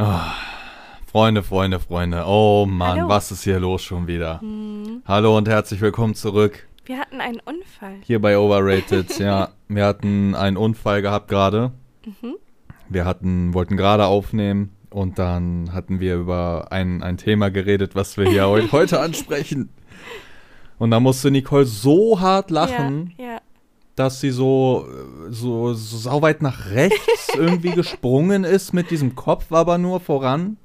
Ah, Freunde, Freunde, Freunde. Oh Mann, Hallo. was ist hier los schon wieder? Hm. Hallo und herzlich willkommen zurück Wir hatten einen Unfall. hier bei Overrated. ja, wir hatten einen Unfall gehabt gerade. Mhm. Wir hatten, wollten gerade aufnehmen und dann hatten wir über ein, ein Thema geredet, was wir hier heu heute ansprechen. Und da musste Nicole so hart lachen, Ja, ja. Dass sie so, so, so sauweit nach rechts irgendwie gesprungen ist, mit diesem Kopf aber nur voran.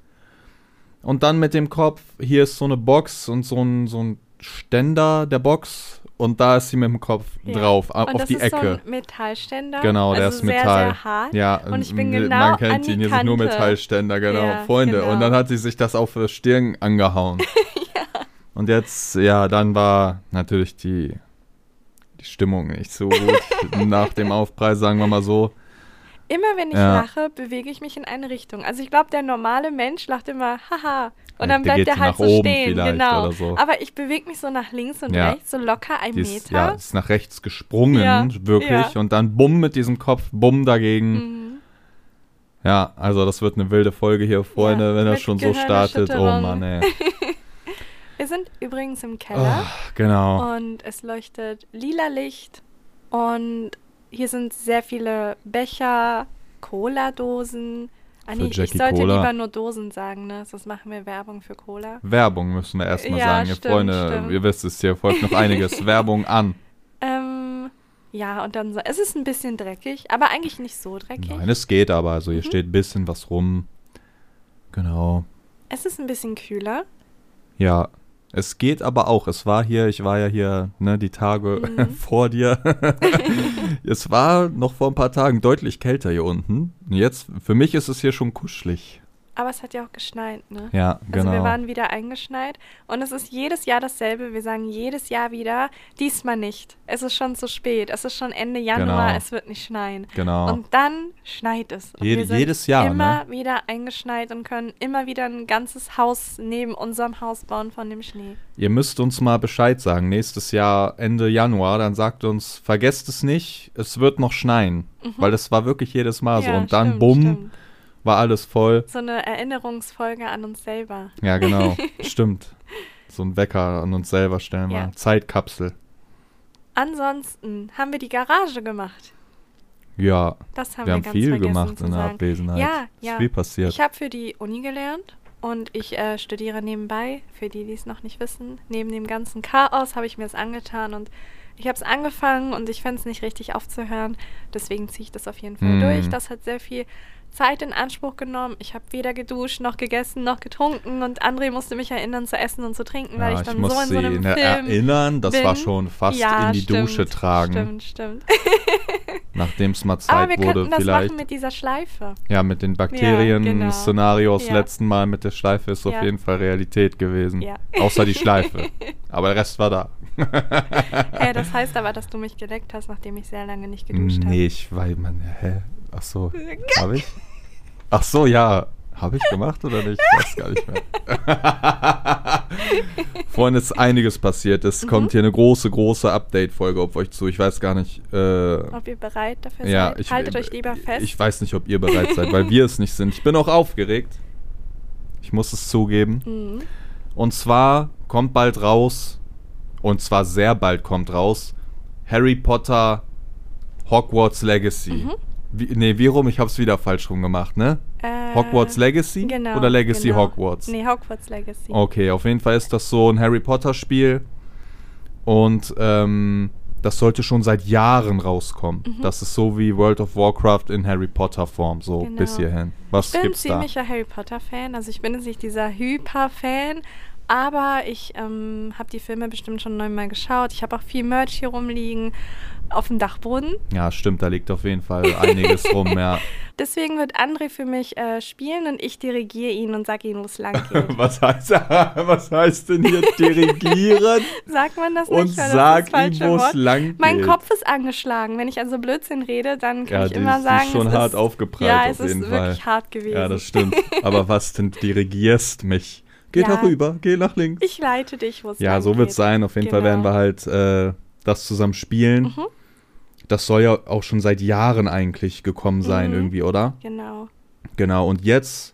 Und dann mit dem Kopf, hier ist so eine Box und so ein, so ein Ständer der Box. Und da ist sie mit dem Kopf Ja. drauf, Und auf die Ecke. so ein Metallständer. Genau, der also ist sehr, Metall. Sehr hart. Ja, Und ich bin genau man an kennt die ihn, hier sind nur. Metallständer, genau, Ja, Freunde. genau. Und dann hat sie sich das auf die Stirn angehauen. Und jetzt, ja, dann war natürlich die, die Stimmung nicht so gut nach dem Aufpreis, sagen wir mal so. Immer wenn ich Ja. lache, bewege ich mich in eine Richtung. Also ich glaube, der normale Mensch lacht immer, haha. Und dann der bleibt geht er halt so stehen. Genau. so. Aber ich bewege mich so nach links und Ja. rechts, so locker ein Die ist, Meter. ja, ist nach rechts gesprungen, Ja, wirklich. Und dann bumm mit diesem Kopf, bumm dagegen. Mhm. Ja, also das wird eine wilde Folge hier, Freunde, wenn das schon so startet. Oh. Mann, ey. Wir sind übrigens im Keller. Oh, genau. Und es leuchtet lila Licht. Und hier sind sehr viele Becher, Cola-Dosen. Ah, nee, ich sollte Cola. lieber nur Dosen sagen, ne? Sonst machen wir Werbung für Cola. Werbung müssen wir erstmal Ja, sagen. Ihr stimmt, Freunde, stimmt. ihr wisst es, hier folgt noch einiges. Werbung an. Ähm, ja, und dann so. Es ist ein bisschen dreckig, aber eigentlich nicht so dreckig. Nein, es geht aber. Also hier Mhm. steht ein bisschen was rum. Genau. Es ist ein bisschen kühler. Ja, es geht aber auch. Es war hier, ich war ja hier, ne, die Tage Mhm. vor dir. es war noch vor ein paar Tagen deutlich kälter hier unten. Und Jetzt, für mich ist es hier schon kuschelig. Aber es hat ja auch geschneit, ne? Ja, Also genau. wir waren wieder eingeschneit und es ist jedes Jahr dasselbe. Wir sagen jedes Jahr wieder, diesmal nicht. Es ist schon zu spät. Es ist schon Ende Januar, Genau. es wird nicht schneien. genau. Und dann schneit es. Und sind jedes Jahr, Immer wieder eingeschneit und können immer wieder ein ganzes Haus neben unserem Haus bauen von dem Schnee. Ihr müsst uns mal Bescheid sagen. Nächstes Jahr, Ende Januar, dann sagt uns, vergesst es nicht, es wird noch schneien. Weil das war wirklich jedes Mal so. Mhm. Ja, Und dann, stimmt, bumm, stimmt. War alles voll. So eine Erinnerungsfolge an uns selber. Ja, genau. Stimmt. So ein Wecker an uns selber stellen wir. Ja. Zeitkapsel. Ansonsten haben wir die Garage gemacht. Ja, Das haben wir wir, haben ganz viel vergessen gemacht zu in der sagen. Abwesenheit. Ja, Ist ja. viel passiert. Ich habe für die Uni gelernt und ich äh, studiere nebenbei. Für die, die es noch nicht wissen, neben dem ganzen Chaos habe ich mir es angetan und ich habe es angefangen und ich fände es nicht richtig aufzuhören. Deswegen ziehe ich das auf jeden Fall Mm. durch. Das hat sehr viel Zeit in Anspruch genommen. Ich habe weder geduscht, noch gegessen, noch getrunken und André musste mich erinnern zu essen und zu trinken, weil ja, ich dann muss so in so einem ne- Film erinnern, das war bin. schon fast ja, in die stimmt, Dusche tragen, Stimmt, stimmt. nachdem es mal Aber Zeit wir wurde das vielleicht. machen mit dieser Schleife. ja, mit den genau. Bakterien-Szenario aus Ja. letzten Mal mit der Schleife ist auf Ja. jeden Fall Realität gewesen. Ja. Außer die Schleife. Aber der Rest war da. Hä, das heißt aber, dass du mich geleckt hast, nachdem ich sehr lange nicht geduscht habe. nee, ich weil man, hä? Ach so, habe ich? Ach so, ja. Habe ich gemacht oder nicht? Ich weiß gar nicht mehr. Vorhin ist einiges passiert. Mhm. Es kommt hier eine große, große Update-Folge auf euch zu. Ich weiß gar nicht. Äh, Ob ihr bereit dafür ja, seid? ich, Haltet euch lieber fest. Ich weiß nicht, ob ihr bereit seid, weil wir es nicht sind. Ich bin auch aufgeregt. Ich muss es zugeben. Mhm. Und zwar kommt bald raus, und zwar sehr bald kommt raus, Harry Potter Hogwarts Legacy. Mhm. Wie, nee, wie rum? Ich hab's wieder falsch rum gemacht, ne? Äh, Hogwarts Legacy genau, oder Legacy genau. Hogwarts? Nee, Hogwarts Legacy. Okay, auf jeden Fall ist das so ein Harry Potter Spiel und ähm, das sollte schon seit Jahren rauskommen. Das ist so wie World of Warcraft in Harry Potter Form, so Mhm. Genau. bis hierhin. Was ich bin ein gibt's da? ziemlicher Harry Potter-Fan. Also ich bin jetzt nicht dieser Hyper-Fan, aber ich ähm, habe die Filme bestimmt schon neunmal geschaut. Ich habe auch viel Merch hier rumliegen auf dem Dachboden. Ja, stimmt, da liegt auf jeden Fall einiges rum, ja. Deswegen wird André für mich äh, spielen und ich dirigiere ihn und sage ihm, wo es lang geht. Was heißt, was heißt denn hier dirigieren Sagt man das und nicht? Das sag ist ihm, wo es Wort. lang Mein geht? Kopf ist angeschlagen. Wenn ich also Blödsinn rede, dann kann Ja, ich immer ist- sagen, ist schon es hart ist, aufgeprallt Ja, auf es ist jeden wirklich Fall. hart gewesen. Ja, das stimmt. Aber was denn, dirigierst mich? Geh Ja. darüber, geh nach links. Ich leite dich, wo es Ja, lang so wird es geht. sein. Auf jeden Fall Genau. werden wir halt äh, das zusammen spielen. Mhm. Das soll ja auch schon seit Jahren eigentlich gekommen sein, Mhm. irgendwie, oder? Genau. Genau. Und jetzt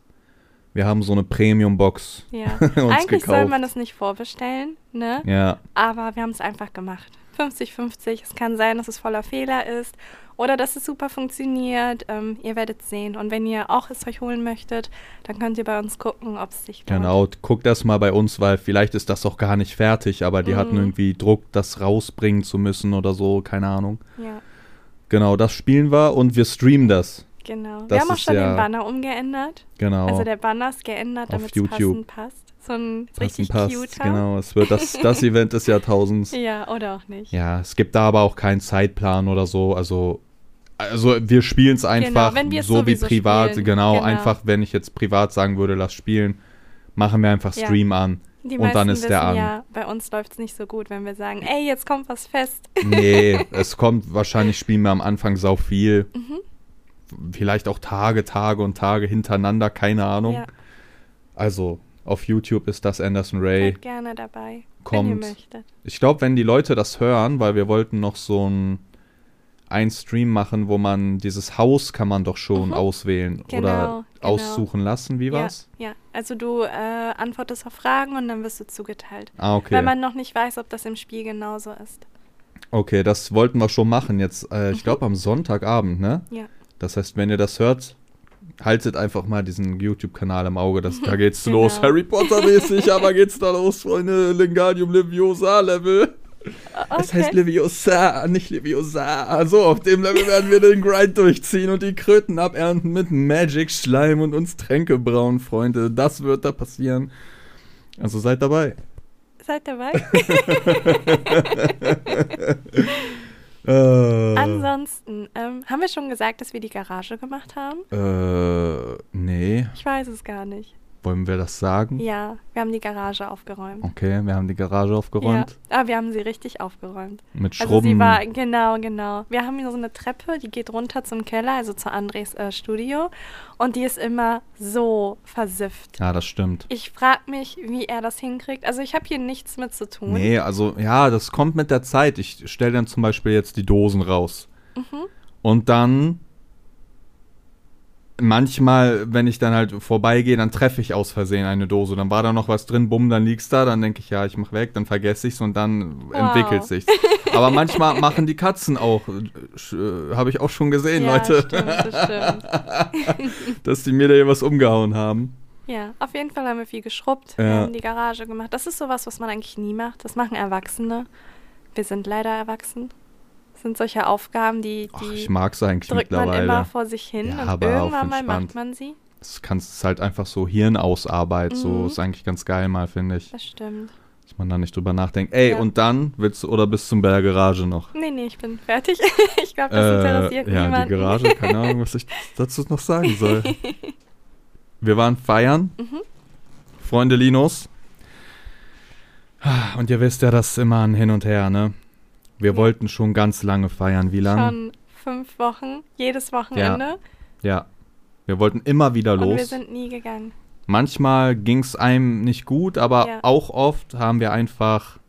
Wir haben so eine Premium-Box Ja. Eigentlich soll gekauft. man das nicht vorbestellen, ne? Ja, Aber wir haben es einfach gemacht. 50-50. Es kann sein, dass es voller Fehler ist oder dass es super funktioniert. Ähm, ihr werdet sehen. Und wenn ihr auch es euch holen möchtet, dann könnt ihr bei uns gucken, ob es sich lohnt. genau. Guckt das mal bei uns, weil vielleicht ist das auch gar nicht fertig, aber die hatten Mhm. irgendwie Druck, das rausbringen zu müssen oder so, keine Ahnung. Ja, Genau, das spielen wir und wir streamen das. genau. Das wir haben auch schon ja- den Banner umgeändert. Genau. Also der Banner ist geändert, damit es passend passt. So ein richtig passt, cuter. Genau, es wird das, das Event des Jahrtausends. Ja, oder auch nicht. Ja, es gibt da aber auch keinen Zeitplan oder so. Also, also wir spielen es einfach es so wie privat. Genau, Genau. einfach, wenn ich jetzt privat sagen würde, lass spielen, machen wir einfach Ja. Stream an. Die Und dann ist der wissen an. ja, bei uns läuft es nicht so gut, wenn wir sagen, ey, jetzt kommt was fest. Nee, es kommt, wahrscheinlich spielen wir am Anfang sau viel. Mhm. Vielleicht auch Tage, Tage und Tage hintereinander, keine Ahnung. Ja, Also, auf YouTube ist das Anderson Ray. seid gerne dabei, wenn ihr Kommt. möchtet. Ich glaube, wenn die Leute das hören, weil wir wollten noch so ein ein Stream machen, wo man dieses Haus kann man doch schon Mhm. auswählen Genau, oder genau. aussuchen lassen. Wie war's? Ja, ja, also du äh, antwortest auf Fragen und dann wirst du zugeteilt. Ah, okay. Weil man noch nicht weiß, ob das im Spiel genauso ist. okay, das wollten wir schon machen jetzt. Äh, ich Mhm. glaube am Sonntagabend, ne? Ja. Das heißt, wenn ihr das hört, haltet einfach mal diesen YouTube-Kanal im Auge. Das, da geht's Genau. los. Harry Potter-mäßig, aber geht's da los, Freunde? Lingadium Leviosa-Level. Es heißt Leviosa, nicht Leviosa. So, auf dem Level werden wir den Grind durchziehen und die Kröten abernten mit Magic, Schleim und uns Tränke brauen, Freunde. Das wird da passieren. Also seid dabei. Seid dabei. Äh, Ansonsten, ähm, haben wir schon gesagt, dass wir die Garage gemacht haben? äh, nee. Ich weiß es gar nicht. Wollen wir das sagen? Ja, wir haben die Garage aufgeräumt. Okay, wir haben die Garage aufgeräumt. Ja, aber wir haben sie richtig aufgeräumt. Mit Also Schrubben. sie war, genau, genau. Wir haben hier so eine Treppe, die geht runter zum Keller, also zu Andres äh, Studio. Und die ist immer so versifft. ja, das stimmt. Ich frage mich, wie er das hinkriegt. Also ich habe hier nichts mit zu tun. Nee, also ja, das kommt mit der Zeit. Ich stelle dann zum Beispiel jetzt die Dosen raus. Mhm. Und dann manchmal, wenn ich dann halt vorbeigehe, dann treffe ich aus Versehen eine Dose. Dann war da noch was drin, bumm, dann liegt's da. Dann denke ich, ja, ich mach weg, dann vergesse ich's und dann Wow. entwickelt sich's. Aber manchmal machen die Katzen auch, äh, habe ich auch schon gesehen, ja, Leute, Stimmt, das stimmt. dass die mir da hier was umgehauen haben. Ja, auf jeden Fall haben wir viel geschrubbt. Ja. Wir haben die Garage gemacht. Das ist sowas, was man eigentlich nie macht. Das machen Erwachsene. Wir sind leider erwachsen. Das sind solche Aufgaben, die, die ich mag's eigentlich drückt man immer vor sich hin Ja, und irgendwann mal macht man sie. Das kannst es halt einfach so Hirnausarbeit, so Mhm. ist eigentlich ganz geil mal, finde ich. Das stimmt. Dass man da nicht drüber nachdenkt. Ey, Ja. und dann willst du oder bis zum Garage noch? Nee, nee, ich bin fertig. ich glaube, das interessiert Äh, ja, niemanden. die Garage, keine Ahnung, was ich dazu noch sagen soll. Wir waren feiern, Mhm. Freunde Linus. Und ihr wisst ja, das ist immer ein Hin und Her, ne? Wir Ja. wollten schon ganz lange feiern. Wie lange? Schon fünf Wochen, jedes Wochenende. Ja. Wir wollten immer wieder Und wir los. sind nie gegangen. Manchmal ging es einem nicht gut, aber Ja. auch oft haben wir einfach,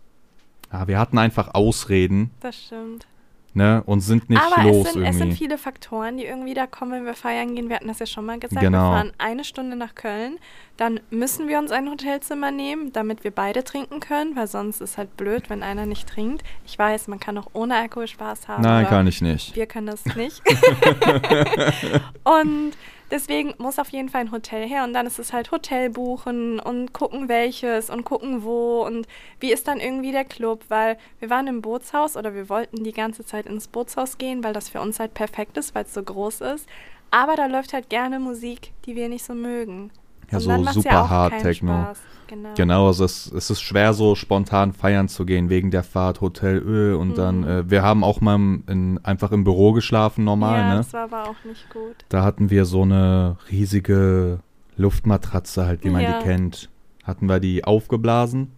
ja, wir hatten einfach Ausreden, Das stimmt. Ne, und sind nicht Aber los es sind, es sind irgendwie. viele Faktoren, die irgendwie da kommen, wenn wir feiern gehen. Wir hatten das ja schon mal gesagt. Genau. Wir fahren eine Stunde nach Köln. Dann müssen wir uns ein Hotelzimmer nehmen, damit wir beide trinken können, weil sonst ist halt blöd, wenn einer nicht trinkt. Ich weiß, man kann auch ohne Alkohol Spaß haben. Nein, kann ich nicht. Wir können das nicht. und deswegen muss auf jeden Fall ein Hotel her. Und dann ist es halt Hotel buchen und gucken welches und gucken wo und wie ist dann irgendwie der Club. Weil wir waren im Bootshaus oder wir wollten die ganze Zeit ins Bootshaus gehen, weil das für uns halt perfekt ist, weil es so groß ist. Aber da läuft halt gerne Musik, die wir nicht so mögen. Ja, und so dann super ja hart Techno. Spaß. Genau. Genau, also es, es ist schwer, so spontan feiern zu gehen, wegen der Fahrt, Hotel Ö und dann, Mhm. äh, wir haben auch mal in, einfach im Büro geschlafen, normal, ja, ne? das war aber auch nicht gut. Da hatten wir so eine riesige Luftmatratze, halt, wie man Ja. die kennt. Hatten wir die aufgeblasen.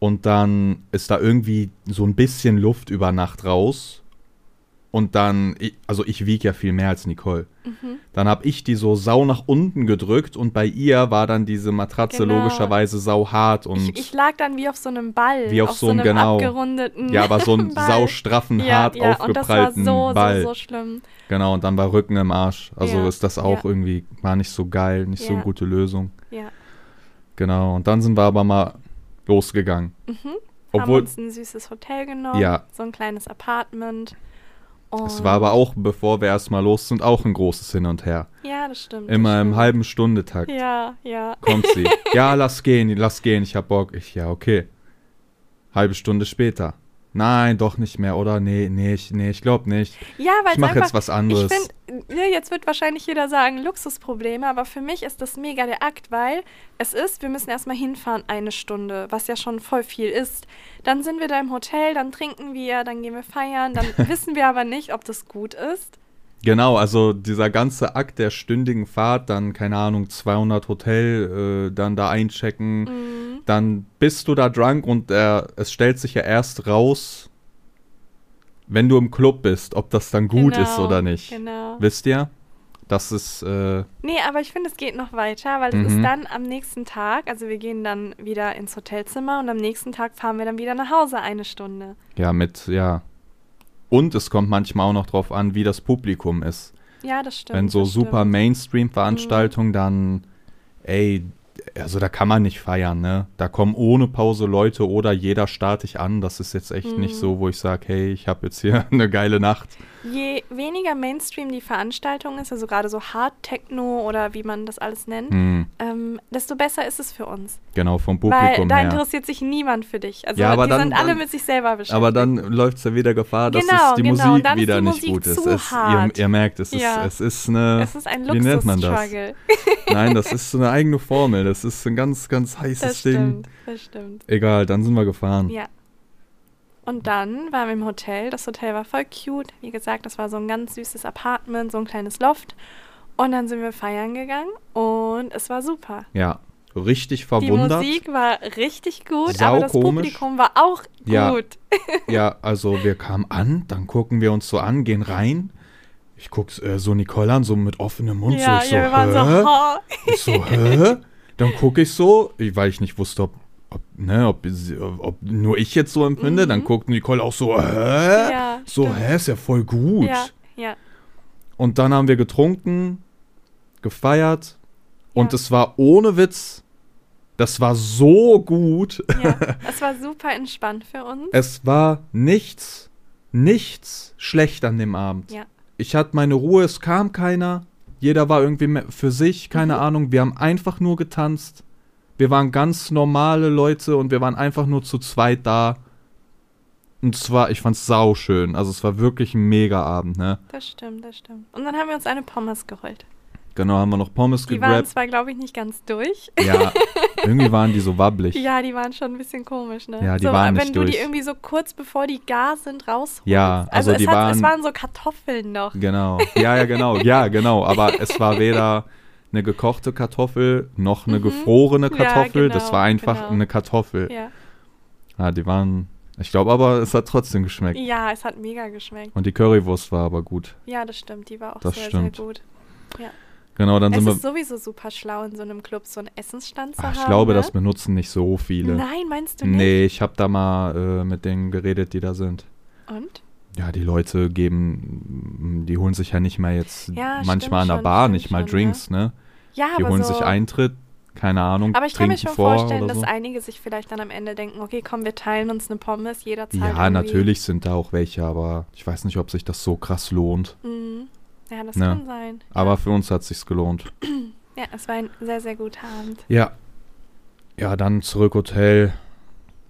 Und dann ist da irgendwie so ein bisschen Luft über Nacht raus. Und dann, also ich wiege ja viel mehr als Nicole. Mhm. Dann habe ich die so sau nach unten gedrückt und bei ihr war dann diese Matratze Genau. logischerweise sau hart und Ich, ich lag dann wie auf so einem Ball. Wie auf so einem, einem genau. abgerundeten ja, aber so einen Ball. saustraffen, ja, hart ja, und das war aufgeprallten so, Ball. so, so schlimm. Genau, und dann war Rücken im Arsch. Also Ja, ist das auch ja. irgendwie, war nicht so geil, nicht so Ja. eine gute Lösung. Ja. Genau, und dann sind wir aber mal losgegangen. Mhm. haben Obwohl, uns ein süßes Hotel genommen. Ja. So ein kleines Apartment. Es war aber auch, bevor wir erstmal los sind, auch ein großes Hin und Her. Ja, das stimmt. das Immer im stimmt. halben Stundetakt Ja, ja. kommt sie. ja, lass gehen, lass gehen, ich hab Bock. Ich, ja, okay. Halbe Stunde später. Nein, doch nicht mehr, oder? Nee, nee, ich, nee, ich glaube nicht. Ja, weil Ich mache jetzt was anderes. Ich finde, ne, jetzt wird wahrscheinlich jeder sagen, Luxusprobleme, aber für mich ist das mega der Akt, weil es ist, wir müssen erstmal hinfahren eine Stunde, was ja schon voll viel ist. Dann sind wir da im Hotel, dann trinken wir, dann gehen wir feiern, dann wissen wir aber nicht, ob das gut ist. Genau, also dieser ganze Akt der stündigen Fahrt, dann, keine Ahnung, 200 Hotel, äh, dann da einchecken, Mhm. dann bist du da drunk und äh, es stellt sich ja erst raus, wenn du im Club bist, ob das dann gut ist Genau, oder nicht. Genau. Wisst ihr? Das ist, äh, Nee, aber ich finde, es geht noch weiter, weil Mhm. es ist dann am nächsten Tag, also wir gehen dann wieder ins Hotelzimmer und am nächsten Tag fahren wir dann wieder nach Hause eine Stunde. ja, mit, ja. Und es kommt manchmal auch noch drauf an, wie das Publikum ist. Ja, das stimmt. Wenn so super stimmt. Mhm. Mainstream-Veranstaltungen, dann, ey, also da kann man nicht feiern, ne? Da kommen ohne Pause Leute oder jeder starte ich an. Das ist jetzt echt nicht Mhm. so, wo ich sage, hey, ich habe jetzt hier eine geile Nacht. Je weniger Mainstream die Veranstaltung ist, also gerade so Hard Techno oder wie man das alles nennt, Hm, ähm, desto besser ist es für uns. genau, vom Weil Publikum da her. interessiert sich niemand für dich. Also Ja, aber die dann- sind alle dann- mit sich selber beschäftigt. Aber dann läuft es ja wieder Gefahr, dass Genau, es die genau, Musik ist wieder die nicht Musik gut ist. Es, ihr, hart. ihr merkt, es ist, Ja. es ist eine. es ist ein wie nennt man das? Nein, das ist so eine eigene Formel. Das ist ein ganz, ganz heißes Das Ding. stimmt, das stimmt. Egal, dann sind wir gefahren. Ja. Und dann waren wir im Hotel. Das Hotel war voll cute. Wie gesagt, das war so ein ganz süßes Apartment, so ein kleines Loft. Und dann sind wir feiern gegangen und es war super. Ja, richtig Die verwundert. Musik war richtig gut, Sau aber das komisch. Publikum war auch Ja. gut. Ja, also wir kamen an, dann gucken wir uns so an, gehen rein. Ich guck äh, so Nicole an, so mit offenem Mund. ja, so, ich so, ja, wir waren hä? so, oh. Ich so, hä? Dann gucke ich so, weil ich nicht wusste, ob, ob, ne, ob, ob nur ich jetzt so empfinde. Dann guckt Nicole auch so, hä? Mhm. Ja, so, stimmt. hä, ist ja voll gut. Ja, ja. Und dann haben wir getrunken, gefeiert und es war ohne Witz, das war so gut. ja. Es war super entspannt für uns. Es war nichts, nichts schlecht an dem Abend. Ja. Ich hatte meine Ruhe, es kam keiner. Jeder war irgendwie für sich, keine Mhm. Ahnung. Wir haben einfach nur getanzt. Wir waren ganz normale Leute und wir waren einfach nur zu zweit da. Und zwar, ich fand's sau schön. Also es war wirklich ein mega Abend, ne? Das stimmt, das stimmt. Und dann haben wir uns eine Pommes geholt. Genau, haben wir noch Pommes Die waren gegrabt. zwar, glaube ich, nicht ganz durch. Ja, irgendwie waren die so wabbelig. Ja, die waren schon ein bisschen komisch, ne? Ja, die so, waren Wenn nicht du die durch. irgendwie so kurz bevor die gar sind rausholst. Ja, also es, die hat, waren- es waren so Kartoffeln noch. Genau. Ja, ja, genau. Ja, genau. Aber es war weder eine gekochte Kartoffel noch eine Mhm. gefrorene Ja, Kartoffel. das genau, war einfach genau. eine Kartoffel. Ja. Ja, die waren. Ich glaube aber, es hat trotzdem geschmeckt. ja, es hat mega geschmeckt. Und die Currywurst war aber gut. Ja, das stimmt. Die war auch Das sehr, stimmt. sehr gut. Genau, dann Es sind ist wir. sowieso super schlau, in so einem Club so einen Essensstand zu Ach, haben. ich glaube, ne? das benutzen nicht so viele. Nein, meinst du nicht? Nee, ich habe da mal äh, mit denen geredet, die da sind. Und? Ja, die Leute geben, die holen sich ja nicht mehr jetzt Ja, manchmal an der schon, Bar nicht mal schon, ne? Drinks, ne? Ja, Die aber holen so, sich Eintritt, keine Ahnung, Aber ich kann mir schon vor vorstellen, dass so. einige sich vielleicht dann am Ende denken, okay, komm, wir teilen uns eine Pommes, jeder zahlt Ja, irgendwie. natürlich sind da auch welche, aber ich weiß nicht, ob sich das so krass lohnt. Mhm. Ja, das Ne. kann sein. Aber für uns hat sich's gelohnt. Ja, es war ein sehr, sehr guter Abend. Ja. Ja, dann zurück Hotel.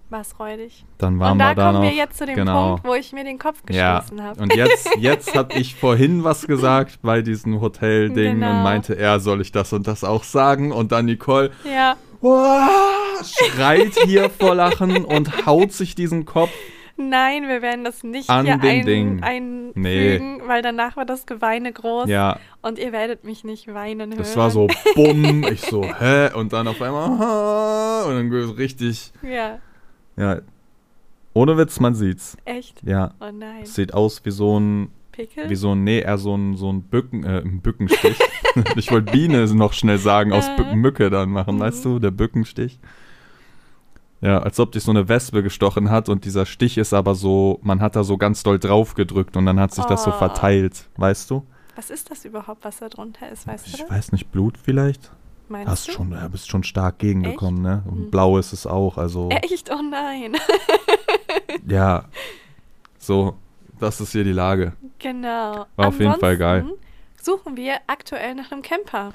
War es räudig. Dann waren Und da wir da kommen noch. wir jetzt zu dem genau. Punkt, wo ich mir den Kopf ja. gestoßen habe. Und jetzt, jetzt habe ich vorhin was gesagt bei diesem Hotelding Genau. und meinte, er soll ich das und das auch sagen? Und dann Nicole Ja, "Uah", schreit hier vor Lachen und haut sich diesen Kopf. Nein, wir werden das nicht An hier ein, Ding. einfügen, weil danach war das Geweine groß Ja, und ihr werdet mich nicht weinen hören. das war so bumm. Ich so, hä? Und dann auf einmal, und dann richtig, Ja, ja. Ohne Witz, man sieht's. echt. Ja. Oh nein. Es sieht aus wie so ein Pickel? wie so ein, nee, eher so ein, so ein Bücken, äh, ein Bückenstich. ich wollte Biene noch schnell sagen, aus Äh. Bü- Mücke dann machen, Mhm. weißt du, der Bückenstich. Ja, als ob dich so eine Wespe gestochen hat und dieser Stich ist aber so, man hat da so ganz doll drauf gedrückt und dann hat sich das so Oh. verteilt, weißt du? Was ist das überhaupt, was da drunter ist? Weißt du Ich weiß nicht, Blut vielleicht? Meinst Hast du? schon, ja, bist schon stark gegengekommen, ne? Und Mhm. blau ist es auch, also Echt? Oh nein. ja, so, das ist hier die Lage. genau. War auf jeden Fall geil. Ansonsten Suchen wir aktuell nach einem Camper.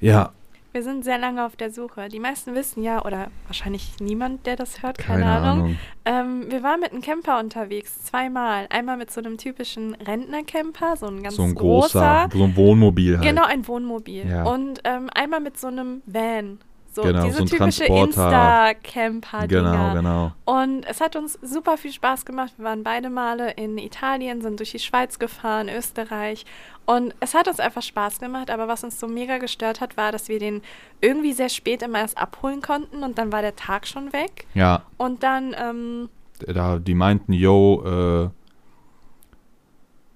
Ja, Wir sind sehr lange auf der Suche. Die meisten wissen ja, oder wahrscheinlich niemand, der das hört, keine, keine Ahnung. Ahnung. Ähm, wir waren mit einem Camper unterwegs, zweimal. Einmal mit so einem typischen Rentnercamper, so ein ganz So ein großer, so ein Wohnmobil halt. Genau, ein Wohnmobil. Ja. Und ähm, einmal mit so einem Van. So Genau, diese so typische. Insta-Camper-Dinger. Genau, genau. Und es hat uns super viel Spaß gemacht. Wir waren beide Male in Italien, sind durch die Schweiz gefahren, Österreich. Und es hat uns einfach Spaß gemacht. Aber was uns so mega gestört hat, war, dass wir den irgendwie sehr spät immer erst abholen konnten. Und dann war der Tag schon weg. Ja, Und dann, ähm, da, die meinten, yo, äh,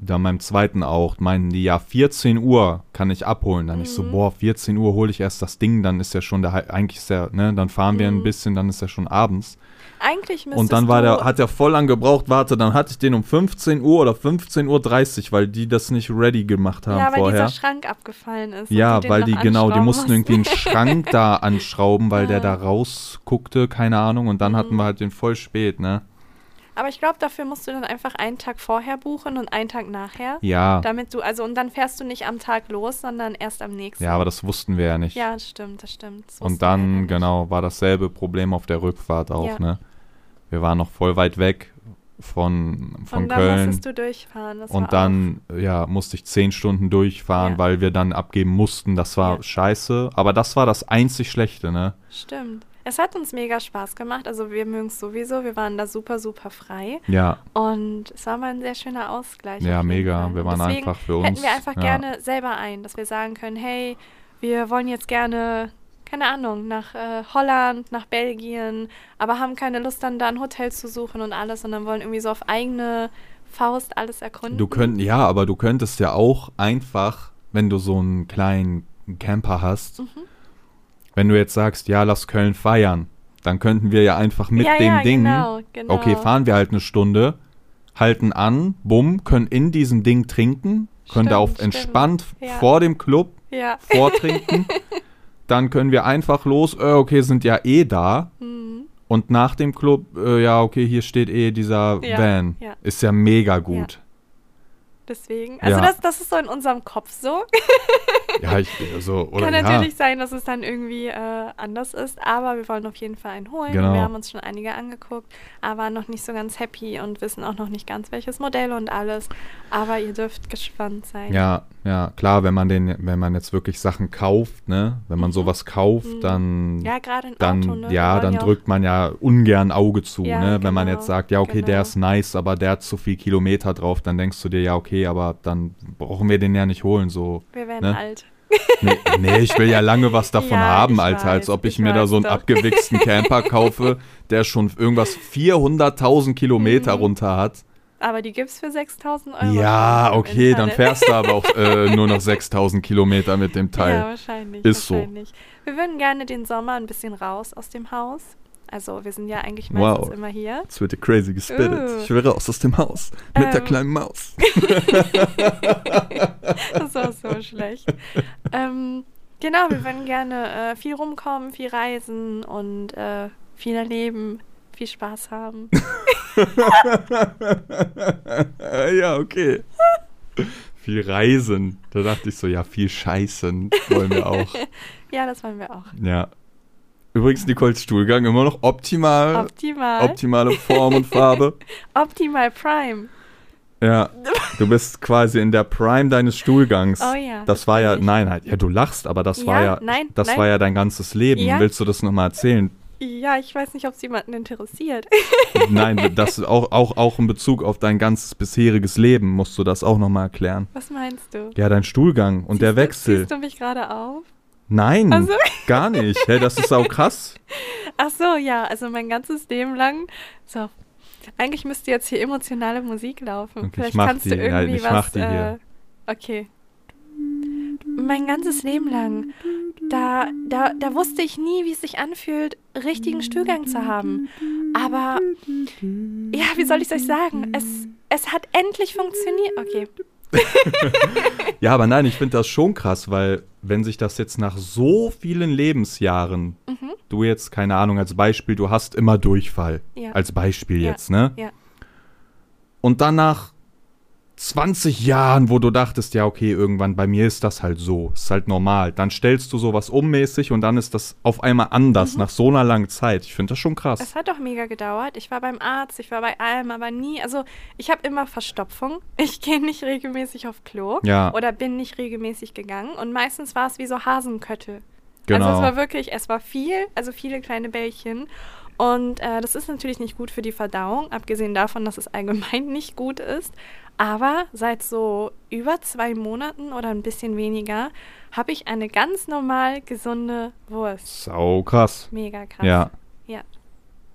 da meinem zweiten auch, meinten die, ja, 14 Uhr kann ich abholen. Dann ich so, Mhm. boah, 14 Uhr hole ich erst das Ding, dann ist ja schon der, eigentlich ist ja, ne, dann fahren wir ein Mhm. bisschen, dann ist ja schon abends. eigentlich müsstest Und dann war der, hat er voll lang gebraucht, warte, dann hatte ich den um 15 Uhr oder 15 Uhr 30, weil die das nicht ready gemacht haben Ja, weil vorher. dieser Schrank abgefallen ist. Ja, weil die, genau, die mussten irgendwie einen. Schrank da anschrauben, weil der Ja. da rausguckte, keine Ahnung, und dann hatten Mhm. wir halt den voll spät, ne? Aber ich glaube, dafür musst du dann einfach einen Tag vorher buchen und einen Tag nachher. Ja, Damit du, also und dann fährst du nicht am Tag los, sondern erst am nächsten. ja, aber das wussten wir ja nicht. Ja, das stimmt, das stimmt. Das und dann, ja genau, war dasselbe Problem auf der Rückfahrt auch, Ja. ne? Wir waren noch voll weit weg von, von und dann Köln. musstest du durchfahren. Und dann, ja, musste ich zehn Stunden durchfahren, Ja. weil wir dann abgeben mussten. Das war Ja. scheiße. Aber das war das einzig Schlechte, ne? Stimmt. Es hat uns mega Spaß gemacht. Also wir mögen es sowieso. Wir waren da super, super frei. Ja, Und es war mal ein sehr schöner Ausgleich. ja, mega. Fall. Wir waren deswegen einfach für uns. hätten wir einfach ja. gerne selber ein, dass wir sagen können, hey, wir wollen jetzt gerne, keine Ahnung, nach äh, Holland, nach Belgien, aber haben keine Lust dann da ein Hotel zu suchen und alles, sondern wollen irgendwie so auf eigene Faust alles erkunden. Du könnt, ja, aber du könntest ja auch einfach, wenn du so einen kleinen Camper hast, Mhm. Wenn du jetzt sagst, ja, lass Köln feiern, dann könnten wir ja einfach mit ja, dem ja, Ding, Genau, genau. okay, fahren wir halt eine Stunde, halten an, bumm, können in diesem Ding trinken, können da Stimmt, auf stimmt. entspannt Ja. vor dem Club Ja. vortrinken. dann können wir einfach los, äh, okay, sind ja eh da. Mhm. Und nach dem Club, äh, ja, okay, hier steht eh dieser Van. ja. Ist ja mega gut. Deswegen. Also Ja. das, das ist so in unserem Kopf so. Ja, ich, also, oder Kann ja. natürlich sein, dass es dann irgendwie äh, anders ist, aber wir wollen auf jeden Fall einen holen. Genau. Wir haben uns schon einige angeguckt, aber waren noch nicht so ganz happy und wissen auch noch nicht ganz, welches Modell und alles. Aber ihr dürft gespannt sein. Ja, ja, klar, wenn man den, wenn man jetzt wirklich Sachen kauft, ne, wenn man Mhm. sowas kauft, Mhm. dann, Ja, gerade im dann, Auto, ne? Ja, dann drückt man ja ungern Auge zu, Ja, ne, wenn man genau, jetzt sagt, ja, okay, der genau. ist nice, aber der hat zu viel Kilometer drauf, dann denkst du dir, ja, okay, aber dann brauchen wir den ja nicht holen, so. Wir werden ne? alt. Nee, nee, ich will ja lange was davon Ja, haben, Alter, als weiß, ob ich, ich mir da so einen doch. abgewichsten Camper kaufe, der schon irgendwas 400.000 Kilometer Mhm. runter hat. Aber die gibt's für 6000 Euro. Ja, okay, dann fährst du aber auch äh, nur noch 6000 Kilometer mit dem Ja, Teil. wahrscheinlich. Ist so. wahrscheinlich. Wir würden gerne den Sommer ein bisschen raus aus dem Haus. Also wir sind ja eigentlich Wow. meistens immer hier. Jetzt wird dir crazy gespittet. Uh. Ich will raus aus dem Haus. Mit der Ähm. kleinen Maus. Das war so schlecht. ähm, genau, wir würden gerne äh, viel rumkommen, viel reisen und äh, viel erleben, viel Spaß haben. ja, okay. viel Reisen. Da dachte ich so, ja, viel Scheißen wollen wir auch. ja, das wollen wir auch. Ja. Übrigens, Nicoles Stuhlgang immer noch optimal. Optimal. Optimale Form und Farbe. Optimal Prime. Ja. Du bist quasi in der Prime deines Stuhlgangs. Oh ja. Das war ja, ich. nein, halt, ja, du lachst, aber das Ja, war ja, nein, das nein. war ja dein ganzes Leben. Ja. Willst du das nochmal erzählen? Ja, ich weiß nicht, ob es jemanden interessiert. Nein, das auch, auch, auch in Bezug auf dein ganzes bisheriges Leben musst du das auch nochmal erklären. Was meinst du? Ja, dein Stuhlgang und der Siehst du- Wechsel. Siehst du mich gerade auf? Nein, Also- gar nicht. Hey, das ist auch krass. Ach so, ja, also mein ganzes Leben lang. So. Eigentlich müsste jetzt hier emotionale Musik laufen. Okay, ich Vielleicht kannst die, du ja, irgendwie ich was. mach die hier. Äh, okay. Mein ganzes Leben lang. Da, da, da wusste ich nie, wie es sich anfühlt, richtigen Stuhlgang zu haben. Aber, ja, wie soll ich es euch sagen? Es, es hat endlich funktioniert. Okay. Ja, aber nein, ich finde das schon krass, weil wenn sich das jetzt nach so vielen Lebensjahren, Mhm. du jetzt, keine Ahnung, als Beispiel, du hast immer Durchfall. Ja. Als Beispiel Ja, jetzt, ne? ja. Und dann nach 20 Jahren, wo du dachtest, ja, okay, irgendwann bei mir ist das halt so, ist halt normal. Dann stellst du sowas ummäßig und dann ist das auf einmal anders nach so einer langen Zeit. Ich finde das schon krass. Mhm. Es hat doch mega gedauert. Ich war beim Arzt, ich war bei allem, aber nie. Also, ich habe immer Verstopfung. Ich gehe nicht regelmäßig auf Klo. Ja. Oder bin nicht regelmäßig gegangen. Und meistens war es wie so Hasenköttel. Genau. Also, es war wirklich, es war viel, also viele kleine Bällchen. Und äh, das ist natürlich nicht gut für die Verdauung, abgesehen davon, dass es allgemein nicht gut ist. Aber seit so über zwei Monaten oder ein bisschen weniger habe ich eine ganz normal gesunde Wurst. Sau krass. Mega krass. Ja. Ja.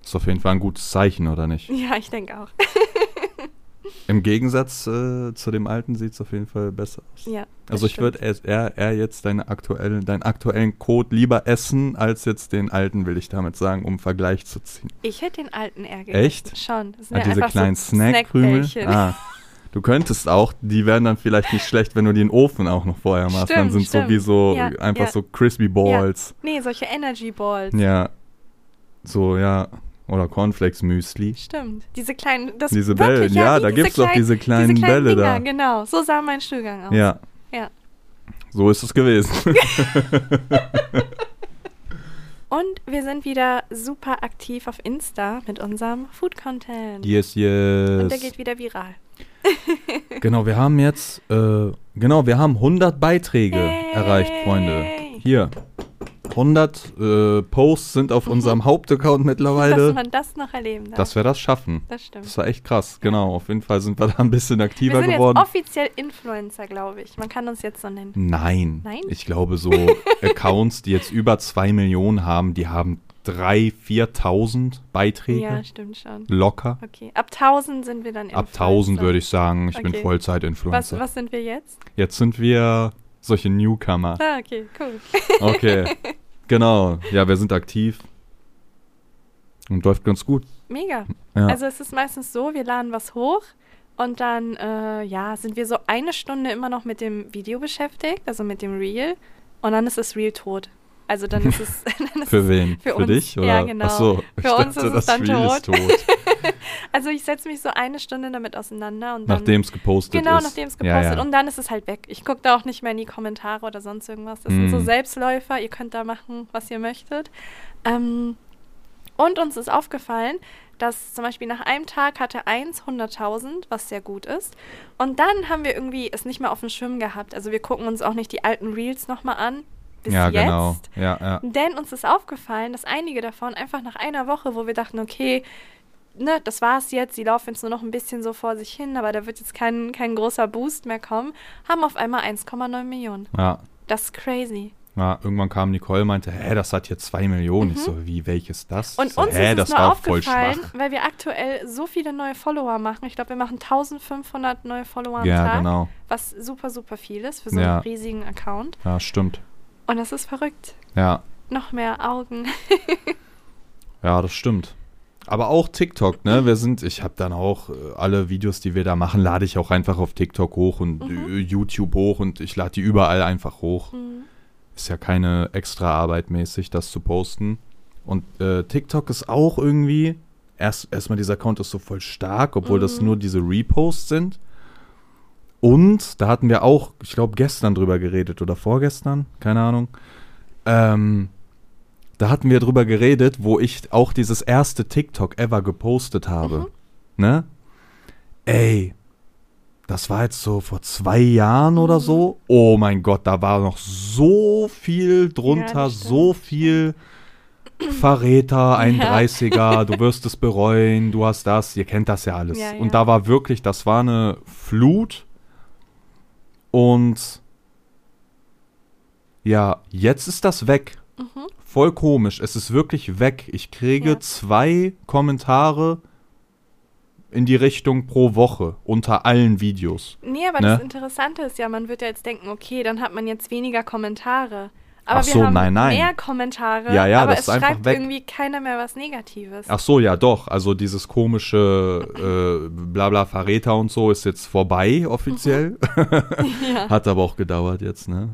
Ist auf jeden Fall ein gutes Zeichen, oder nicht? Ja, ich denke auch. Im Gegensatz äh, zu dem alten sieht es auf jeden Fall besser aus. Ja. Also ich würde eher, eher jetzt deine aktuellen, deinen aktuellen Code lieber essen, als jetzt den alten, will ich damit sagen, um Vergleich zu ziehen. Ich hätte den alten eher gegessen. Echt? Schon. Das sind Ah, ja diese kleinen so Snackkrümel. Snackbällchen. Ah, du könntest auch, die wären dann vielleicht nicht schlecht, wenn du die in den Ofen auch noch vorher machst. dann Stimmt, sind so stimmt. wie so Ja, einfach ja. so Crispy Balls. Nee, solche Energy Balls. Ja. So, ja. Oder Cornflakes Müsli. Stimmt. Diese kleinen. Das Diese wirklich, Bälle, ja, wie da diese gibt's doch kleinen- diese kleinen Bälle Dinger, da. Genau. So sah mein Stuhlgang aus. Ja. Ja. So ist es gewesen. Und wir sind wieder super aktiv auf Insta mit unserem Food Content. yes, Und der yes. geht wieder viral. Genau, wir haben jetzt, äh, genau, wir haben 100 Beiträge Hey. erreicht, Freunde. Hier. 100 äh, Posts sind auf unserem Hauptaccount Dass mittlerweile. man das noch erleben darf. Dass wir das schaffen. das stimmt. Das war echt krass, genau. Auf jeden Fall sind wir da ein bisschen wir aktiver sind geworden. jetzt offiziell Influencer, glaube ich. Man kann uns jetzt so nennen. Nein. Nein? Ich glaube, so Accounts, die jetzt über 2 Millionen haben, die haben 3.000, 4.000 Beiträge. Ja, stimmt schon. Locker. Okay. Ab 1000 sind wir dann Ab 1000 würde ich sagen, ich bin Okay. Was, Vollzeit-Influencer. was sind wir jetzt? Jetzt sind wir solche Newcomer. Ah, okay, cool. Okay. genau. Ja, wir sind aktiv. Und läuft ganz gut. Mega. Ja. Also es ist meistens so, wir laden was hoch und dann, äh, ja, sind wir so eine Stunde immer noch mit dem Video beschäftigt, also mit dem Reel. Und dann ist das Reel tot. Also dann ist es. Dann ist für wen? für Für, dich? Oder? Ja, genau. Ach so, ich Für uns dachte, ist es dann tot. tot. also ich setze mich so eine Stunde damit auseinander und nachdem es gepostet Genau, ist. nachdem es Ja, gepostet ja. Und dann ist es halt weg. Ich gucke da auch nicht mehr in die Kommentare oder sonst irgendwas. Das sind so Mm. Selbstläufer. Ihr könnt da machen, was ihr möchtet. Ähm, und uns ist aufgefallen, dass zum Beispiel nach einem Tag hatte eins 100.000, was sehr gut ist. Und dann haben wir irgendwie es nicht mehr auf dem Schirm gehabt. Also wir gucken uns auch nicht die alten Reels nochmal an. Bis ja, jetzt. genau. Ja, ja. Denn uns ist aufgefallen, dass einige davon einfach nach einer Woche, wo wir dachten, okay, ne, das war's jetzt, die laufen jetzt nur noch ein bisschen so vor sich hin, aber da wird jetzt kein, kein großer Boost mehr kommen, haben auf einmal 1,9 Millionen. ja. Das ist crazy. Ja, irgendwann kam Nicole und meinte, hä, das hat hier 2 Millionen. Ich so, wie, welches das? Mhm. Und so, uns hä, ist das nur aufgefallen, weil wir aktuell so viele neue Follower machen. Ich glaube, wir machen 1500 neue Follower am Ja, Tag, genau. was super, super viel ist für so Ja. einen riesigen Account. Ja, stimmt. Und das ist verrückt. Ja, Noch mehr Augen. ja, das stimmt. Aber auch TikTok, ne? Wir sind, ich habe dann auch äh, alle Videos, die wir da machen, lade ich auch einfach auf TikTok hoch und äh, YouTube hoch und ich lade die überall einfach hoch. Mhm. Ist ja keine extra Arbeit mäßig, das zu posten. Und äh, TikTok ist auch irgendwie, erst erstmal dieser Account ist so voll stark, obwohl das Mhm. nur diese Reposts sind. Und da hatten wir auch, ich glaube, gestern drüber geredet oder vorgestern, keine Ahnung. Ähm, da hatten wir drüber geredet, wo ich auch dieses erste TikTok ever gepostet habe. Mhm. Ne? Ey, das war jetzt so vor zwei Jahren oder Mhm. so. Oh mein Gott, da war noch so viel drunter, stimmt, so viel Verräter, ein 30er, du wirst es bereuen, du hast das, ihr kennt das ja alles. Ja, ja. Und da war wirklich, das war eine Flut. Und ja, jetzt ist das weg. Mhm. Voll komisch. Es ist wirklich weg. Ich kriege Ja. zwei Kommentare in die Richtung pro Woche unter allen Videos. Nee, aber Ne? das Interessante ist ja, man wird ja jetzt denken, okay, dann hat man jetzt weniger Kommentare. Aber Ach wir so, haben nein, nein. mehr Kommentare, Ja, ja, aber das es ist einfach schreibt weg. irgendwie keiner mehr was Negatives. Ach so, ja doch. Also dieses komische äh, Blabla Verräter und so ist jetzt vorbei offiziell. ja. Hat aber auch gedauert jetzt, ne?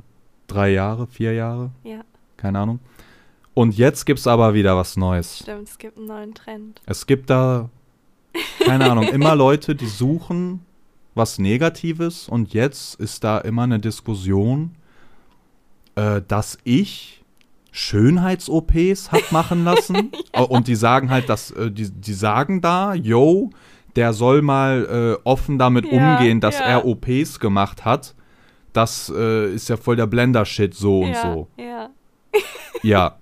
Drei Jahre, vier Jahre, ja, keine Ahnung. Und jetzt gibt's aber wieder was Neues. stimmt, es gibt einen neuen Trend. Es gibt da, keine Ahnung, immer Leute, die suchen was Negatives und jetzt ist da immer eine Diskussion, äh, dass ich Schönheits-OPs hab machen lassen. Äh, Und die sagen halt, dass, äh, die, die sagen da, yo, der soll mal äh, offen damit Ja, umgehen, dass ja. er OPs gemacht hat. Das äh, ist ja voll der Blender-Shit so und ja, so. Ja. Ja.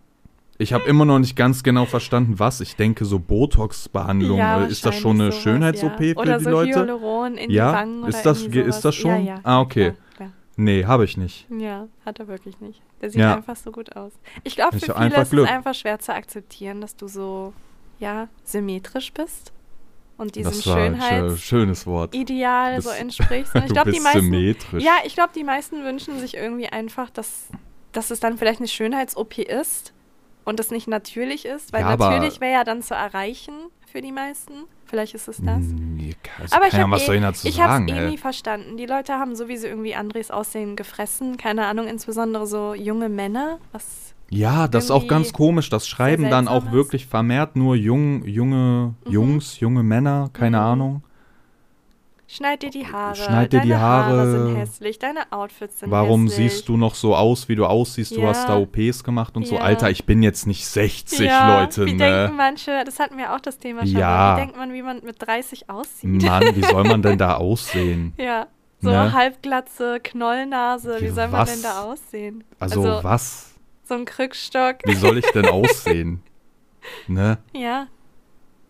Ich habe immer noch nicht ganz genau verstanden, was. Ich denke, so Botox-Behandlung, ja, äh, ist das schon eine Schönheits-OP ja. für oder die so Leute? Hyaluron in Ja? die Wangen Ist das- ist das schon? Ja, ja, Ah, okay. Nee, habe ich nicht. Ja, hat er wirklich nicht. Der sieht Ja. einfach so gut aus. Ich glaube, Ich für hab viele einfach ist Glück. es einfach schwer zu akzeptieren, dass du so, ja, symmetrisch bist und diesem das war ein schö- Schönheitsideal schönes Wort. so Bist- entsprichst. Und ich glaube, die meisten, symmetrisch. ja, ich glaube, die meisten wünschen sich irgendwie einfach, dass, dass es dann vielleicht eine Schönheits-OP ist und es nicht natürlich ist, weil Ja, natürlich wäre ja dann zu erreichen für die meisten. Vielleicht ist es das. Nee, also Aber ich habe was eh, soll ich dazu ich hab's sagen? eh ey? nie verstanden. Die Leute haben sowieso irgendwie Andres Aussehen gefressen. Keine Ahnung, insbesondere so junge Männer. Was Ja, das ist auch ganz komisch. Das schreiben dann auch ist. wirklich vermehrt nur jung, junge Mhm. Jungs, junge Männer, keine Mhm. Ahnung. Schneid dir die Haare. Schneid dir deine die Haare. sind hässlich. Deine Outfits sind Warum hässlich. siehst du noch so aus, wie du aussiehst? Du Ja. hast da OPs gemacht und so. Ja. Alter, ich bin jetzt nicht 60, ja, Leute, Wie ne? denken manche, das hatten wir auch das Thema schon. Ja. Wie denkt man, wie man mit 30 aussieht? Mann, wie soll man denn da aussehen? Ja. So Ne? Halbglatze, Knollnase, wie Wie soll man was? denn da aussehen? Also, was? so ein Krückstock. Wie soll ich denn aussehen? Ne? Ja.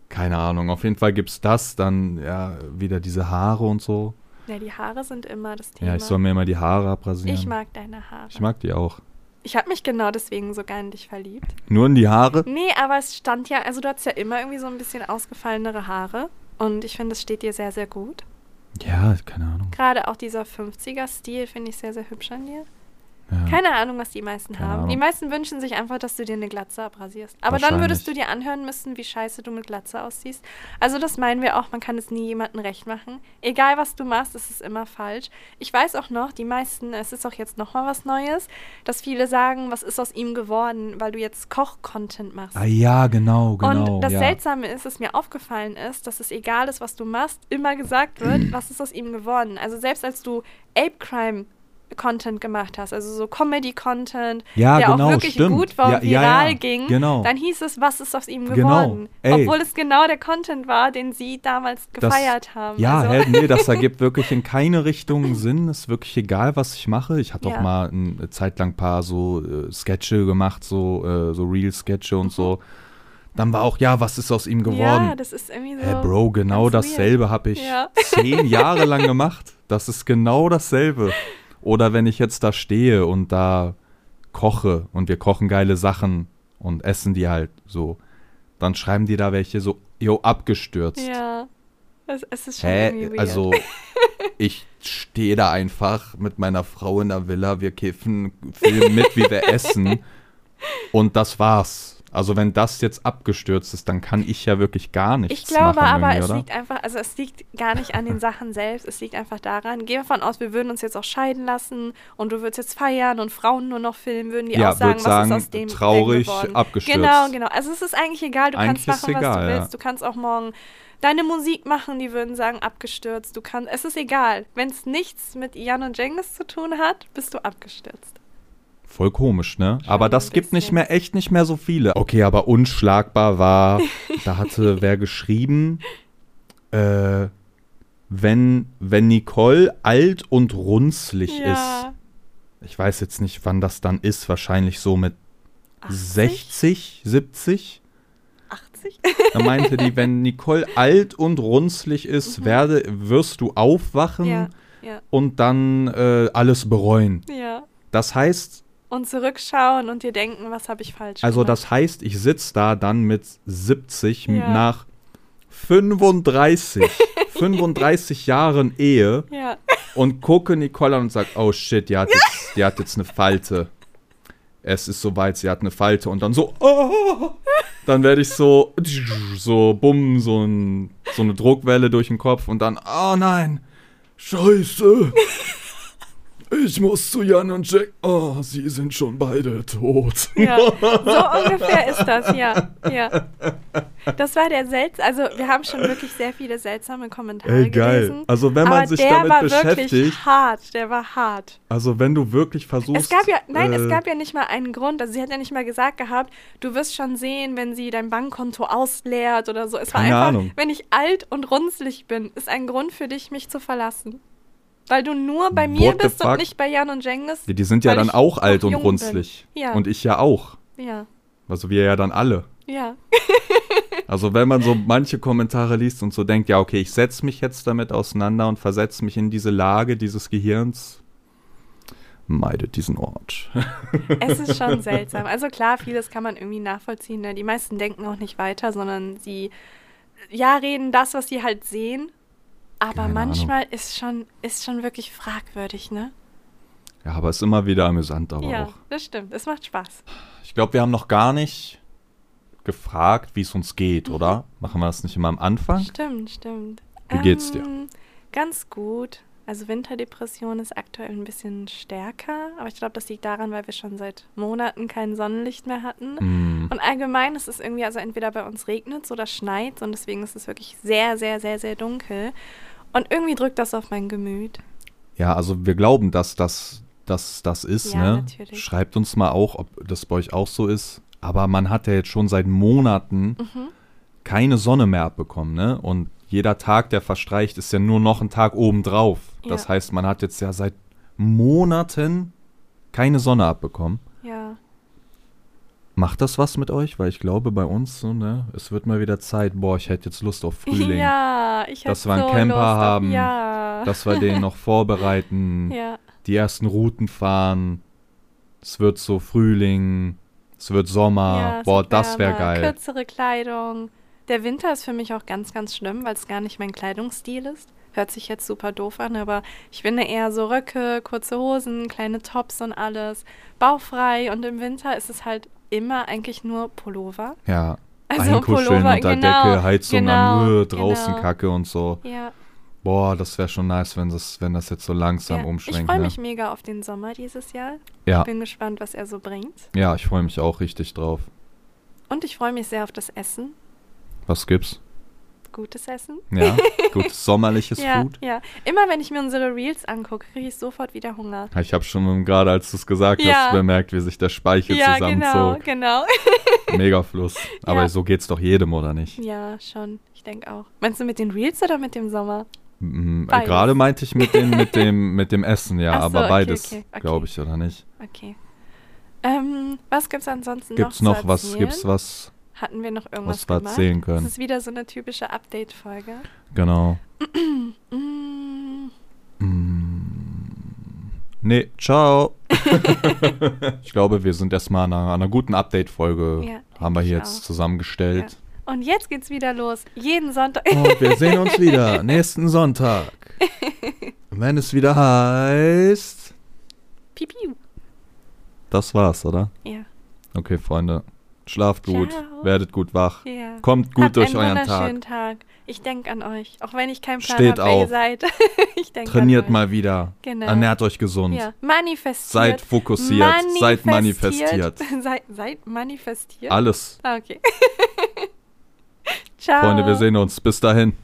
Keine Ahnung. Auf jeden Fall gibt's das, dann ja wieder diese Haare und so. Ja, die Haare sind immer das Thema. Ja, ich soll mir immer die Haare abrasieren. Ich mag deine Haare. Ich mag die auch. Ich habe mich genau deswegen sogar in dich verliebt. Nur in die Haare? Nee, aber es stand ja, also du hast ja immer irgendwie so ein bisschen ausgefallenere Haare. Und ich finde, es steht dir sehr, sehr gut. Ja, keine Ahnung. Gerade auch dieser 50er-Stil finde ich sehr, sehr hübsch an dir. Ja. Keine Ahnung, was die meisten Keine haben. Ahnung. Die meisten wünschen sich einfach, dass du dir eine Glatze abrasierst. Aber dann würdest du dir anhören müssen, wie scheiße du mit Glatze aussiehst. Also das meinen wir auch, man kann es nie jemandem recht machen. Egal, was du machst, es ist immer falsch. Ich weiß auch noch, die meisten, es ist auch jetzt noch mal was Neues, dass viele sagen, was ist aus ihm geworden, weil du jetzt Koch-Content machst. Ah ja, genau, genau. Und das ja. Seltsame ist, was mir aufgefallen ist, dass es egal ist, was du machst, immer gesagt wird, was ist aus ihm geworden. Also selbst als du Ape Crime Content gemacht hast, also so Comedy-Content, Ja, der genau, auch wirklich stimmt. gut war und Ja, viral ja, ging, genau. dann hieß es, was ist aus ihm Genau, geworden. ey. Obwohl es genau der Content war, den sie damals Das- gefeiert haben. Ja, also, hä, nee, das ergibt wirklich in keine Richtung Sinn. Ist wirklich egal, was ich mache. Ich hatte auch mal eine Zeit lang ein paar so äh, Sketche gemacht, so, äh, so Real-Sketche und so. Dann war auch, ja, was ist aus ihm geworden? Mhm. ja, das ist irgendwie so. Hä, Bro, genau dasselbe habe ich Ja. zehn Jahre lang gemacht. Das ist genau dasselbe. Oder wenn ich jetzt da stehe und da koche und wir kochen geile Sachen und essen die halt so, dann schreiben die da welche so, yo, abgestürzt. Ja. Es, es ist schon Hä? Also, ich stehe da einfach mit meiner Frau in der Villa, wir kiffen, filmen mit, wie wir essen. Und das war's. Also, wenn das jetzt abgestürzt ist, dann kann ich ja wirklich gar nichts Ich glaube machen. aber, es oder? liegt einfach, also es liegt gar nicht an den Sachen selbst, es liegt einfach daran, gehen wir davon aus, wir würden uns jetzt auch scheiden lassen und du würdest jetzt feiern und Frauen nur noch filmen, würden die Ja, auch sagen, würd was sagen, ist aus dem traurig, geworden? abgestürzt. Genau, genau. Also es ist eigentlich egal, du Eigentlich kannst machen, was egal, du ja. willst. Du kannst auch morgen deine Musik machen, die würden sagen, abgestürzt. Du kannst, es ist egal. Wenn es nichts mit Jan und Jengis zu tun hat, bist du abgestürzt. Voll komisch, ne? aber ein das gibt nicht mehr, echt nicht mehr so viele. Okay, aber unschlagbar war, da hatte wer geschrieben, äh, wenn, wenn Nicole alt und runzlig ist. Ich weiß jetzt nicht, wann das dann ist, wahrscheinlich so mit 60, 70. 80? Da meinte die, wenn Nicole alt und runzlig ist, werde, wirst du aufwachen Mhm. ja, ja, und dann äh, alles bereuen. ja. Das heißt, Und zurückschauen und dir denken, was habe ich falsch Also gemacht. das heißt, ich sitze da dann mit 70 m- Ja. nach 35, 35 Jahren Ehe Ja. und gucke Nicole an und sage, oh shit, die hat, jetzt, die hat jetzt eine Falte. Es ist soweit, sie hat eine Falte und dann so, oh, dann werde ich so, so bumm, so, ein, so eine Druckwelle durch den Kopf und dann, oh nein, scheiße. Ich muss zu Jan und Jack. Oh, sie sind schon beide tot. Ja, so ungefähr ist das, ja. ja. Das war der seltsame, also wir haben schon wirklich sehr viele seltsame Kommentare Ey, geil. gelesen. Also wenn man aber sich der damit war beschäftigt, wirklich hart, der war hart. also wenn du wirklich versuchst. Es gab ja, nein, äh, es gab ja nicht mal einen Grund. Also sie hat ja nicht mal gesagt gehabt, du wirst schon sehen, wenn sie dein Bankkonto ausleert oder so. Es war einfach, Ahnung. wenn ich alt und runzlig bin, ist ein Grund für dich, mich zu verlassen. Weil du nur bei mir What bist und nicht bei Jan und Jengis. Die, die sind ja dann auch alt und runzlig. Ja. Und ich ja auch. Ja, Also wir ja dann alle. ja. Also wenn man so manche Kommentare liest und so denkt, ja, okay, ich setze mich jetzt damit auseinander und versetze mich in diese Lage dieses Gehirns, meidet diesen Ort. Es ist schon seltsam. Also klar, vieles kann man irgendwie nachvollziehen. Ne? Die meisten denken auch nicht weiter, sondern sie, ja, reden das, was sie halt sehen. Aber Keine manchmal ist schon, ist schon wirklich fragwürdig, ne? ja, aber ist immer wieder amüsant, aber ja, auch. das stimmt. Es macht Spaß. Ich glaube, wir haben noch gar nicht gefragt, wie es uns geht, oder? Machen wir das nicht immer am Anfang? Stimmt, stimmt. Wie geht's dir? Ähm, Ganz gut. Also Winterdepression ist aktuell ein bisschen stärker, aber ich glaube, das liegt daran, weil wir schon seit Monaten kein Sonnenlicht mehr hatten. Mm, Und allgemein ist es irgendwie, also entweder bei uns regnet es oder schneit und deswegen ist es wirklich sehr, sehr, sehr, sehr dunkel. Und irgendwie drückt das auf mein Gemüt. ja, also wir glauben, dass das, dass das ist, Ja, ne? natürlich. Schreibt uns mal auch, ob das bei euch auch so ist. Aber man hat ja jetzt schon seit Monaten Mhm. keine Sonne mehr abbekommen, ne? Und jeder Tag, der verstreicht, ist ja nur noch ein Tag obendrauf. Das Ja. heißt, man hat jetzt ja seit Monaten keine Sonne abbekommen. Ja. Macht das was mit euch? Weil ich glaube, bei uns, so, ne, es wird mal wieder Zeit, boah, ich hätte jetzt Lust auf Frühling. Ja, ich Dass hätte wir einen so Camper Lust haben, Ja. Dass wir den noch vorbereiten, ja. die ersten Routen fahren. Es wird so Frühling, es wird Sommer. ja, es boah, wird das wäre geil. Kürzere Kleidung. Der Winter ist für mich auch ganz, ganz schlimm, weil es gar nicht mein Kleidungsstil ist. Hört sich jetzt super doof an, aber ich finde eher so Röcke, kurze Hosen, kleine Tops und alles. Bauchfrei und im Winter ist es halt immer eigentlich nur Pullover. Ja. Also Einkuscheln Pullover, unter genau, Decke, Heizung genau, an, äh, draußen genau. Kacke und so. Ja, Boah, das wäre schon nice, wenn das, wenn das jetzt so langsam ja. Ich umschwenkt. freue ne? mich mega auf den Sommer dieses Jahr. Ja, Bin gespannt, was er so bringt. ja, ich freue mich auch richtig drauf. Und ich freue mich sehr auf das Essen. Was gibt's? Gutes Essen. Ja, gutes sommerliches ja, Food. ja. Immer wenn ich mir unsere Reels angucke, kriege ich sofort wieder Hunger. Ich habe schon gerade, als du es gesagt Ja. hast, bemerkt, wie sich der Speichel Ja, genau, zusammenzog. genau. Mega Fluss. Aber Ja. so geht's doch jedem, oder nicht? Ja, schon. Ich denke auch. Meinst du mit den Reels oder mit dem Sommer? Beides. Gerade meinte ich mit, den, mit, dem, mit dem Essen, ja, so, aber okay, beides, okay, okay. glaube ich, oder nicht? Okay. Ähm, was gibt's ansonsten Gibt's noch noch zu was, gibt's was, Hatten wir noch irgendwas was wir gemacht? erzählen Das können? ist wieder so eine typische Update-Folge. Genau. Mm, Nee, ciao. ich glaube, wir sind erstmal an einer, einer guten Update-Folge, Ja, haben wir hier jetzt auch. zusammengestellt. Und jetzt geht's wieder los. Jeden Sonntag. Und wir sehen uns wieder nächsten Sonntag. Wenn es wieder heißt. Pipiu. Das war's, oder? Ja. Okay, Freunde. Schlaft gut, Ciao. werdet gut wach. ja. Kommt gut Habt durch einen euren Tag. Tag. Ich denke an euch. Auch wenn ich keinen Plan Steht habe, wer ihr auf. seid. ich Trainiert an euch. mal wieder. Genau. Ernährt euch gesund. Ja. Manifestiert. Seid fokussiert. Seid manifestiert. seid, seid manifestiert. Alles. Ah, okay. Ciao. Freunde, wir sehen uns. Bis dahin.